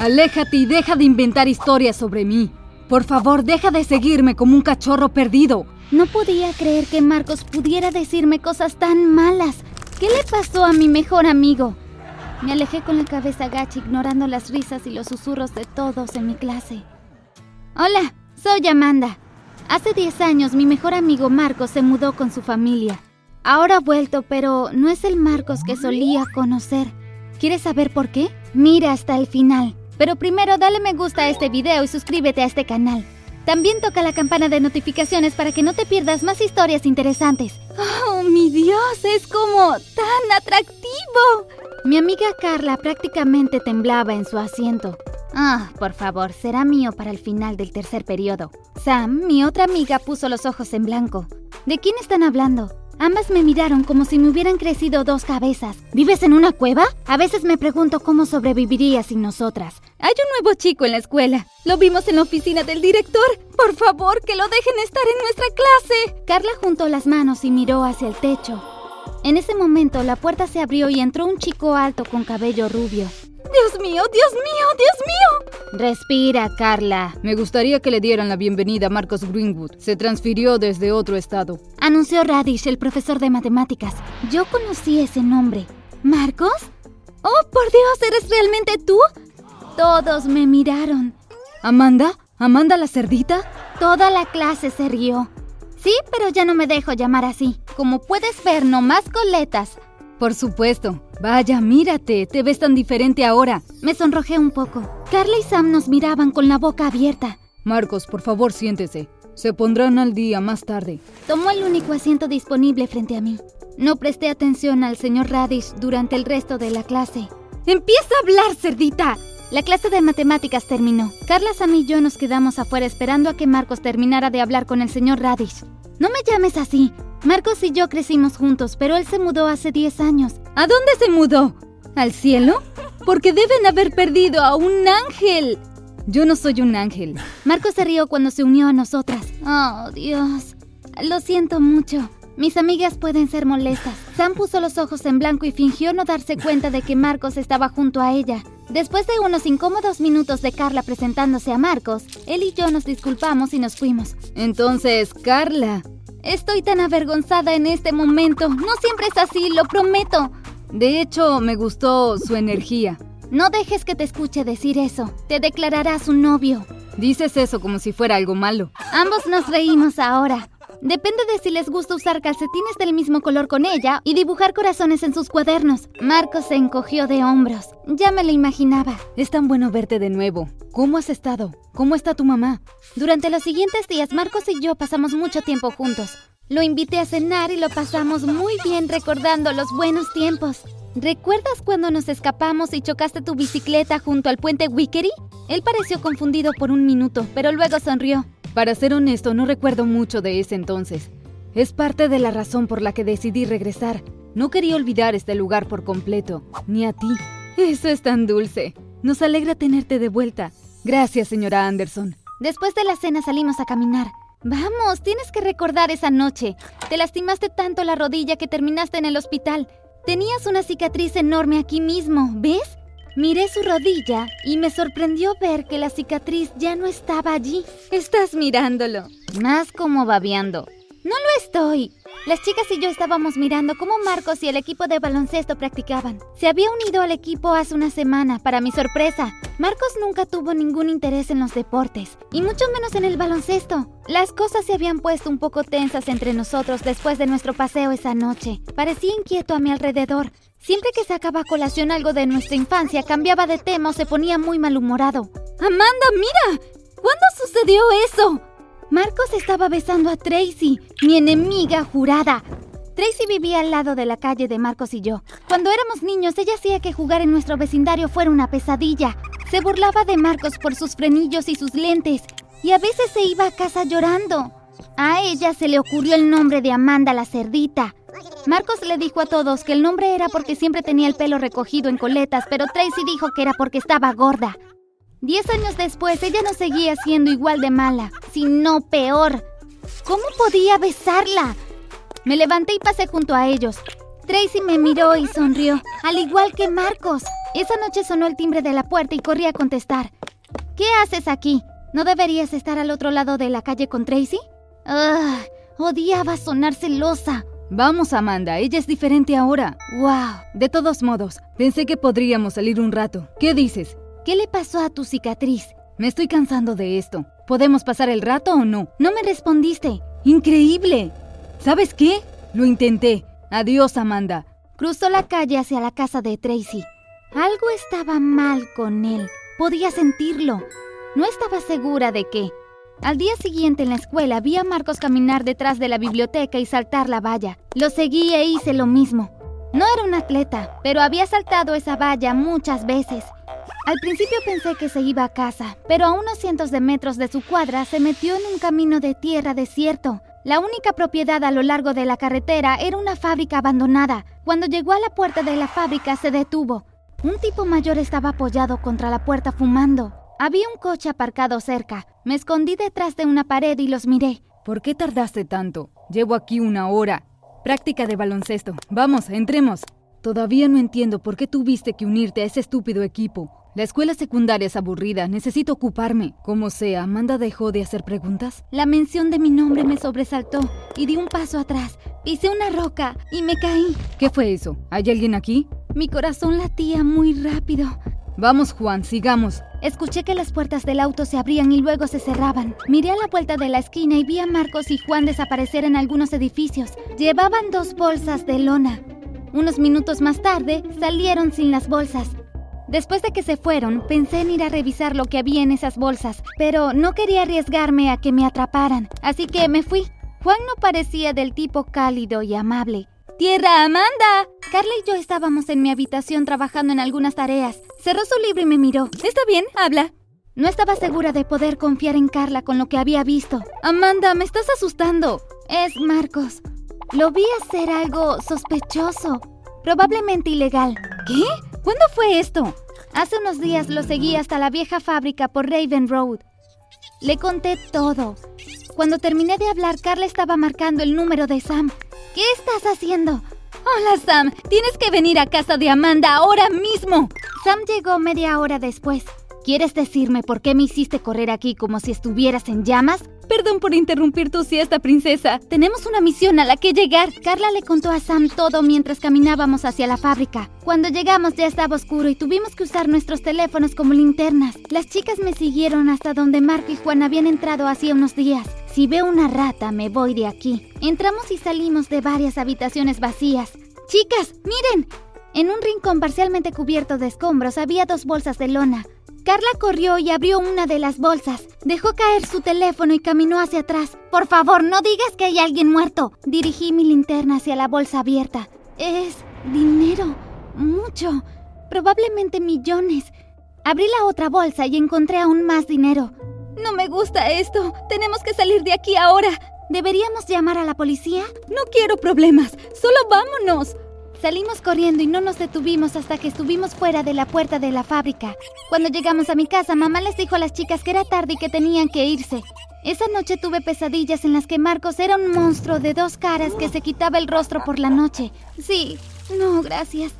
Aléjate y deja de inventar historias sobre mí. Por favor, deja de seguirme como un cachorro perdido. No podía creer que Marcos pudiera decirme cosas tan malas. ¿Qué le pasó a mi mejor amigo? Me alejé con la cabeza gacha ignorando las risas y los susurros de todos en mi clase. Hola, soy Amanda. Hace 10 años mi mejor amigo Marcos se mudó con su familia. Ahora ha vuelto, pero no es el Marcos que solía conocer. ¿Quieres saber por qué? Mira hasta el final. Pero primero dale me gusta a este video y suscríbete a este canal. También toca la campana de notificaciones para que no te pierdas más historias interesantes. ¡Oh, mi Dios! Es como tan atractivo. Mi amiga Carla prácticamente temblaba en su asiento. Ah, por favor, será mío para el final del tercer periodo. Sam, mi otra amiga, puso los ojos en blanco. ¿De quién están hablando? Ambas me miraron como si me hubieran crecido dos cabezas. ¿Vives en una cueva? A veces me pregunto cómo sobreviviría sin nosotras. Hay un nuevo chico en la escuela. Lo vimos en la oficina del director. Por favor, que lo dejen estar en nuestra clase. Carla juntó las manos y miró hacia el techo. En ese momento la puerta se abrió y entró un chico alto con cabello rubio. Dios mío, Dios mío, Dios mío. Respira, Carla. Me gustaría que le dieran la bienvenida a Marcos Greenwood. Se transfirió desde otro estado. Anunció Radish, el profesor de matemáticas. Yo conocí ese nombre. ¿Marcos? Oh, por Dios, ¿eres realmente tú? Todos me miraron. ¿Amanda? ¿Amanda la cerdita? Toda la clase se rió. Sí, pero ya no me dejo llamar así. Como puedes ver, no más coletas. Por supuesto. Vaya, mírate, te ves tan diferente ahora. Me sonrojé un poco. Carla y Sam nos miraban con la boca abierta. Marcos, por favor, siéntese. Se pondrán al día más tarde. Tomó el único asiento disponible frente a mí. No presté atención al señor Radish durante el resto de la clase. ¡Empieza a hablar, cerdita! La clase de matemáticas terminó. Carla, Sam y yo nos quedamos afuera esperando a que Marcos terminara de hablar con el señor Radish. No me llames así. Marcos y yo crecimos juntos, pero él se mudó hace 10 años. ¿A dónde se mudó? ¿Al cielo? Porque deben haber perdido a un ángel. Yo no soy un ángel. Marcos se rió cuando se unió a nosotras. Oh, Dios. Lo siento mucho. Mis amigas pueden ser molestas. Sam puso los ojos en blanco y fingió no darse cuenta de que Marcos estaba junto a ella. Después de unos incómodos minutos de Carla presentándose a Marcos, él y yo nos disculpamos y nos fuimos. Entonces, Carla. Estoy tan avergonzada en este momento. No siempre es así, lo prometo. De hecho, me gustó su energía. No dejes que te escuche decir eso. Te declarará su novio. Dices eso como si fuera algo malo. Ambos nos reímos ahora. Depende de si les gusta usar calcetines del mismo color con ella y dibujar corazones en sus cuadernos. Marcos se encogió de hombros. Ya me lo imaginaba. Es tan bueno verte de nuevo. ¿Cómo has estado? ¿Cómo está tu mamá? Durante los siguientes días, Marcos y yo pasamos mucho tiempo juntos. Lo invité a cenar y lo pasamos muy bien recordando los buenos tiempos. ¿Recuerdas cuando nos escapamos y chocaste tu bicicleta junto al puente Wickery? Él pareció confundido por un minuto, pero luego sonrió. Para ser honesto, no recuerdo mucho de ese entonces. Es parte de la razón por la que decidí regresar. No quería olvidar este lugar por completo, ni a ti. Eso es tan dulce. Nos alegra tenerte de vuelta. Gracias, señora Anderson. Después de la cena salimos a caminar. Vamos, tienes que recordar esa noche. Te lastimaste tanto la rodilla que terminaste en el hospital. Tenías una cicatriz enorme aquí mismo, ¿ves? Miré su rodilla y me sorprendió ver que la cicatriz ya no estaba allí. Estás mirándolo. Más como babeando. No lo estoy. Las chicas y yo estábamos mirando cómo Marcos y el equipo de baloncesto practicaban. Se había unido al equipo hace una semana, para mi sorpresa. Marcos nunca tuvo ningún interés en los deportes, y mucho menos en el baloncesto. Las cosas se habían puesto un poco tensas entre nosotros después de nuestro paseo esa noche. Parecía inquieto a mi alrededor. Siempre que sacaba a colación algo de nuestra infancia, cambiaba de tema o se ponía muy malhumorado. Amanda, mira. ¿Cuándo sucedió eso? Marcos estaba besando a Tracy, mi enemiga jurada. Tracy vivía al lado de la calle de Marcos y yo. Cuando éramos niños, ella hacía que jugar en nuestro vecindario fuera una pesadilla. Se burlaba de Marcos por sus frenillos y sus lentes, y a veces se iba a casa llorando. A ella se le ocurrió el nombre de Amanda la cerdita. Marcos le dijo a todos que el nombre era porque siempre tenía el pelo recogido en coletas, pero Tracy dijo que era porque estaba gorda. Diez años después, ella no seguía siendo igual de mala, sino peor. ¿Cómo podía besarla? Me levanté y pasé junto a ellos. Tracy me miró y sonrió, al igual que Marcos. Esa noche sonó el timbre de la puerta y corrí a contestar. ¿Qué haces aquí? ¿No deberías estar al otro lado de la calle con Tracy? ¡Ugh! Odiaba sonar celosa. Vamos, Amanda, ella es diferente ahora. ¡Wow! De todos modos, pensé que podríamos salir un rato. ¿Qué dices? ¿Qué le pasó a tu cicatriz? Me estoy cansando de esto. ¿Podemos pasar el rato o no? No me respondiste. ¡Increíble! ¿Sabes qué? Lo intenté. Adiós, Amanda. Cruzó la calle hacia la casa de Tracy. Algo estaba mal con él. Podía sentirlo. No estaba segura de qué. Al día siguiente en la escuela vi a Marcos caminar detrás de la biblioteca y saltar la valla. Lo seguí e hice lo mismo. No era un atleta, pero había saltado esa valla muchas veces. Al principio pensé que se iba a casa, pero a unos cientos de metros de su cuadra se metió en un camino de tierra desierto. La única propiedad a lo largo de la carretera era una fábrica abandonada. Cuando llegó a la puerta de la fábrica se detuvo. Un tipo mayor estaba apoyado contra la puerta fumando. Había un coche aparcado cerca. Me escondí detrás de una pared y los miré. ¿Por qué tardaste tanto? Llevo aquí una hora. Práctica de baloncesto. Vamos, entremos. Todavía no entiendo por qué tuviste que unirte a ese estúpido equipo. La escuela secundaria es aburrida, necesito ocuparme. Como sea, Amanda dejó de hacer preguntas. La mención de mi nombre me sobresaltó y di un paso atrás. Pisé una roca y me caí. ¿Qué fue eso? ¿Hay alguien aquí? Mi corazón latía muy rápido. Vamos, Juan, sigamos. Escuché que las puertas del auto se abrían y luego se cerraban. Miré a la vuelta de la esquina y vi a Marcos y Juan desaparecer en algunos edificios. Llevaban dos bolsas de lona. Unos minutos más tarde salieron sin las bolsas. Después de que se fueron, pensé en ir a revisar lo que había en esas bolsas, pero no quería arriesgarme a que me atraparan, así que me fui. Juan no parecía del tipo cálido y amable. ¡Tierra Amanda! Carla y yo estábamos en mi habitación trabajando en algunas tareas. Cerró su libro y me miró. Está bien, habla. No estaba segura de poder confiar en Carla con lo que había visto. Amanda, me estás asustando. Es Marcos. Lo vi hacer algo sospechoso, probablemente ilegal. ¿Qué? ¿Cuándo fue esto? Hace unos días lo seguí hasta la vieja fábrica por Raven Road. Le conté todo. Cuando terminé de hablar, Carla estaba marcando el número de Sam. ¿Qué estás haciendo? Hola Sam, tienes que venir a casa de Amanda ahora mismo. Sam llegó media hora después. ¿Quieres decirme por qué me hiciste correr aquí como si estuvieras en llamas? Perdón por interrumpir tu siesta, princesa. Tenemos una misión a la que llegar. Carla le contó a Sam todo mientras caminábamos hacia la fábrica. Cuando llegamos ya estaba oscuro y tuvimos que usar nuestros teléfonos como linternas. Las chicas me siguieron hasta donde Marco y Juan habían entrado hacía unos días. Si veo una rata, me voy de aquí. Entramos y salimos de varias habitaciones vacías. Chicas, miren. En un rincón parcialmente cubierto de escombros había dos bolsas de lona. Carla corrió y abrió una de las bolsas. Dejó caer su teléfono y caminó hacia atrás. Por favor, no digas que hay alguien muerto. Dirigí mi linterna hacia la bolsa abierta. Es dinero. Mucho. Probablemente millones. Abrí la otra bolsa y encontré aún más dinero. No me gusta esto. Tenemos que salir de aquí ahora. ¿Deberíamos llamar a la policía? No quiero problemas. Solo vámonos. Salimos corriendo y no nos detuvimos hasta que estuvimos fuera de la puerta de la fábrica. Cuando llegamos a mi casa, mamá les dijo a las chicas que era tarde y que tenían que irse. Esa noche tuve pesadillas en las que Marcos era un monstruo de dos caras que se quitaba el rostro por la noche. Sí, no, gracias.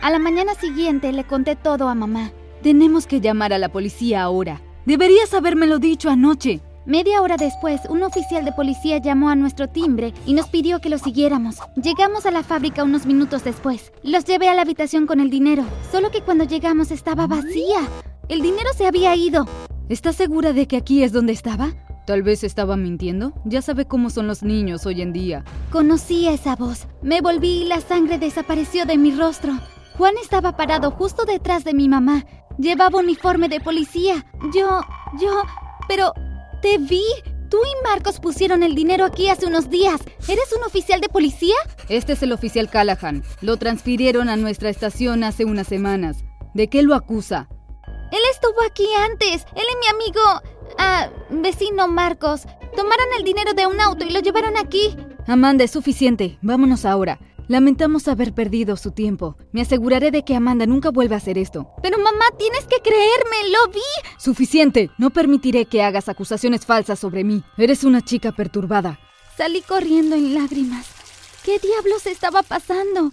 A la mañana siguiente le conté todo a mamá. Tenemos que llamar a la policía ahora. Deberías habérmelo dicho anoche. Media hora después, un oficial de policía llamó a nuestro timbre y nos pidió que lo siguiéramos. Llegamos a la fábrica unos minutos después. Los llevé a la habitación con el dinero, solo que cuando llegamos estaba vacía. El dinero se había ido. ¿Estás segura de que aquí es donde estaba? Tal vez estaba mintiendo. Ya sabe cómo son los niños hoy en día. Conocí esa voz. Me volví y la sangre desapareció de mi rostro. Juan estaba parado justo detrás de mi mamá. Llevaba uniforme de policía. Yo... yo... Pero te vi. Tú y Marcos pusieron el dinero aquí hace unos días. ¿Eres un oficial de policía? Este es el oficial Callahan. Lo transfirieron a nuestra estación hace unas semanas. ¿De qué lo acusa? Él estuvo aquí antes. Él y mi amigo... Ah, vecino Marcos. Tomaron el dinero de un auto y lo llevaron aquí. Amanda, es suficiente. Vámonos ahora. Lamentamos haber perdido su tiempo. Me aseguraré de que Amanda nunca vuelva a hacer esto. Pero mamá, tienes que creerme, lo vi. Suficiente. No permitiré que hagas acusaciones falsas sobre mí. Eres una chica perturbada. Salí corriendo en lágrimas. ¿Qué diablos estaba pasando?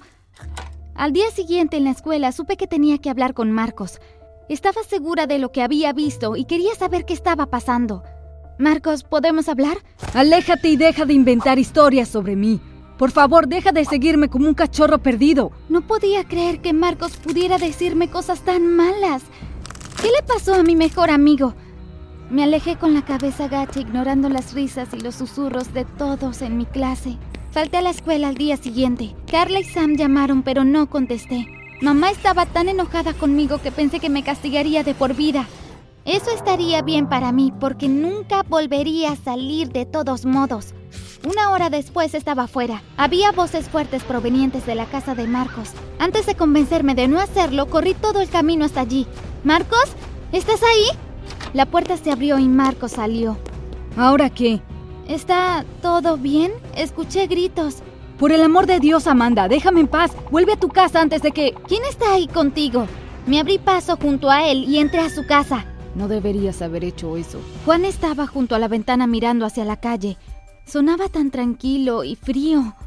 Al día siguiente en la escuela supe que tenía que hablar con Marcos. Estaba segura de lo que había visto y quería saber qué estaba pasando. Marcos, ¿podemos hablar? Aléjate y deja de inventar historias sobre mí. Por favor, deja de seguirme como un cachorro perdido. No podía creer que Marcos pudiera decirme cosas tan malas. ¿Qué le pasó a mi mejor amigo? Me alejé con la cabeza gacha ignorando las risas y los susurros de todos en mi clase. Falté a la escuela al día siguiente. Carla y Sam llamaron pero no contesté. Mamá estaba tan enojada conmigo que pensé que me castigaría de por vida. Eso estaría bien para mí porque nunca volvería a salir de todos modos. Una hora después estaba afuera. Había voces fuertes provenientes de la casa de Marcos. Antes de convencerme de no hacerlo, corrí todo el camino hasta allí. ¿Marcos? ¿Estás ahí? La puerta se abrió y Marcos salió. ¿Ahora qué? ¿Está todo bien? Escuché gritos. Por el amor de Dios, Amanda, déjame en paz. Vuelve a tu casa antes de que... ¿Quién está ahí contigo? Me abrí paso junto a él y entré a su casa. No deberías haber hecho eso. Juan estaba junto a la ventana mirando hacia la calle. Sonaba tan tranquilo y frío.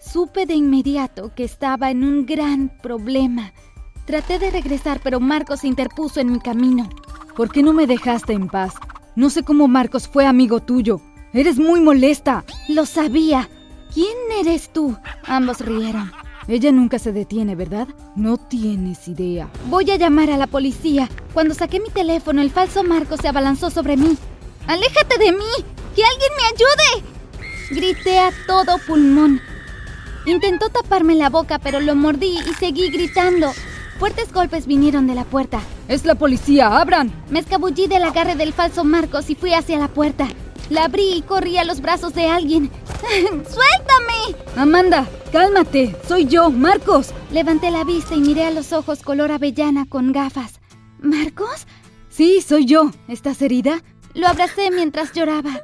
Supe de inmediato que estaba en un gran problema. Traté de regresar, pero Marcos se interpuso en mi camino. ¿Por qué no me dejaste en paz? No sé cómo Marcos fue amigo tuyo. Eres muy molesta. Lo sabía. ¿Quién eres tú? Ambos rieron. Ella nunca se detiene, ¿verdad? No tienes idea. Voy a llamar a la policía. Cuando saqué mi teléfono, el falso Marcos se abalanzó sobre mí. ¡Aléjate de mí! ¡Que alguien me ayude! Grité a todo pulmón. Intentó taparme la boca, pero lo mordí y seguí gritando. Fuertes golpes vinieron de la puerta. ¡Es la policía! ¡Abran! Me escabullí del agarre del falso Marcos y fui hacia la puerta. La abrí y corrí a los brazos de alguien. ¡Suéltame! Amanda, cálmate. Soy yo, Marcos. Levanté la vista y miré a los ojos color avellana con gafas. ¿Marcos? Sí, soy yo. ¿Estás herida? Lo abracé mientras lloraba.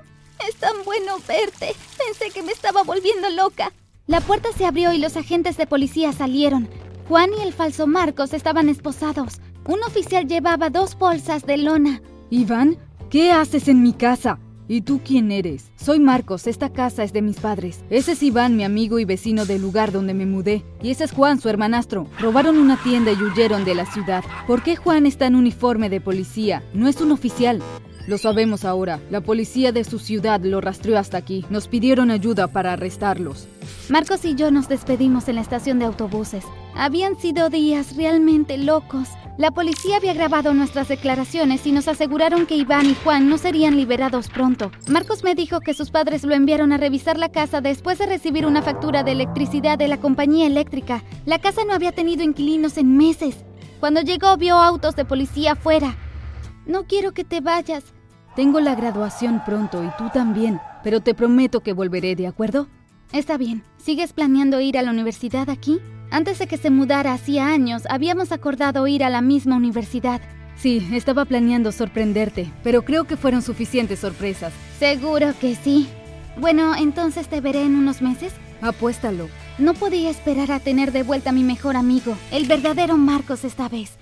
Es tan bueno verte. Pensé que me estaba volviendo loca. La puerta se abrió y los agentes de policía salieron. Juan y el falso Marcos estaban esposados. Un oficial llevaba dos bolsas de lona. Iván, ¿qué haces en mi casa? ¿Y tú quién eres? Soy Marcos, esta casa es de mis padres. Ese es Iván, mi amigo y vecino del lugar donde me mudé. Y ese es Juan, su hermanastro. Robaron una tienda y huyeron de la ciudad. ¿Por qué Juan está en uniforme de policía? No es un oficial. Lo sabemos ahora. La policía de su ciudad lo rastreó hasta aquí. Nos pidieron ayuda para arrestarlos. Marcos y yo nos despedimos en la estación de autobuses. Habían sido días realmente locos. La policía había grabado nuestras declaraciones y nos aseguraron que Iván y Juan no serían liberados pronto. Marcos me dijo que sus padres lo enviaron a revisar la casa después de recibir una factura de electricidad de la compañía eléctrica. La casa no había tenido inquilinos en meses. Cuando llegó vio autos de policía afuera. No quiero que te vayas. Tengo la graduación pronto y tú también, pero te prometo que volveré, ¿de acuerdo? Está bien. ¿Sigues planeando ir a la universidad aquí? Antes de que se mudara hacía años, habíamos acordado ir a la misma universidad. Sí, estaba planeando sorprenderte, pero creo que fueron suficientes sorpresas. Seguro que sí. Bueno, entonces te veré en unos meses. Apuéstalo. No podía esperar a tener de vuelta a mi mejor amigo, el verdadero Marcos esta vez.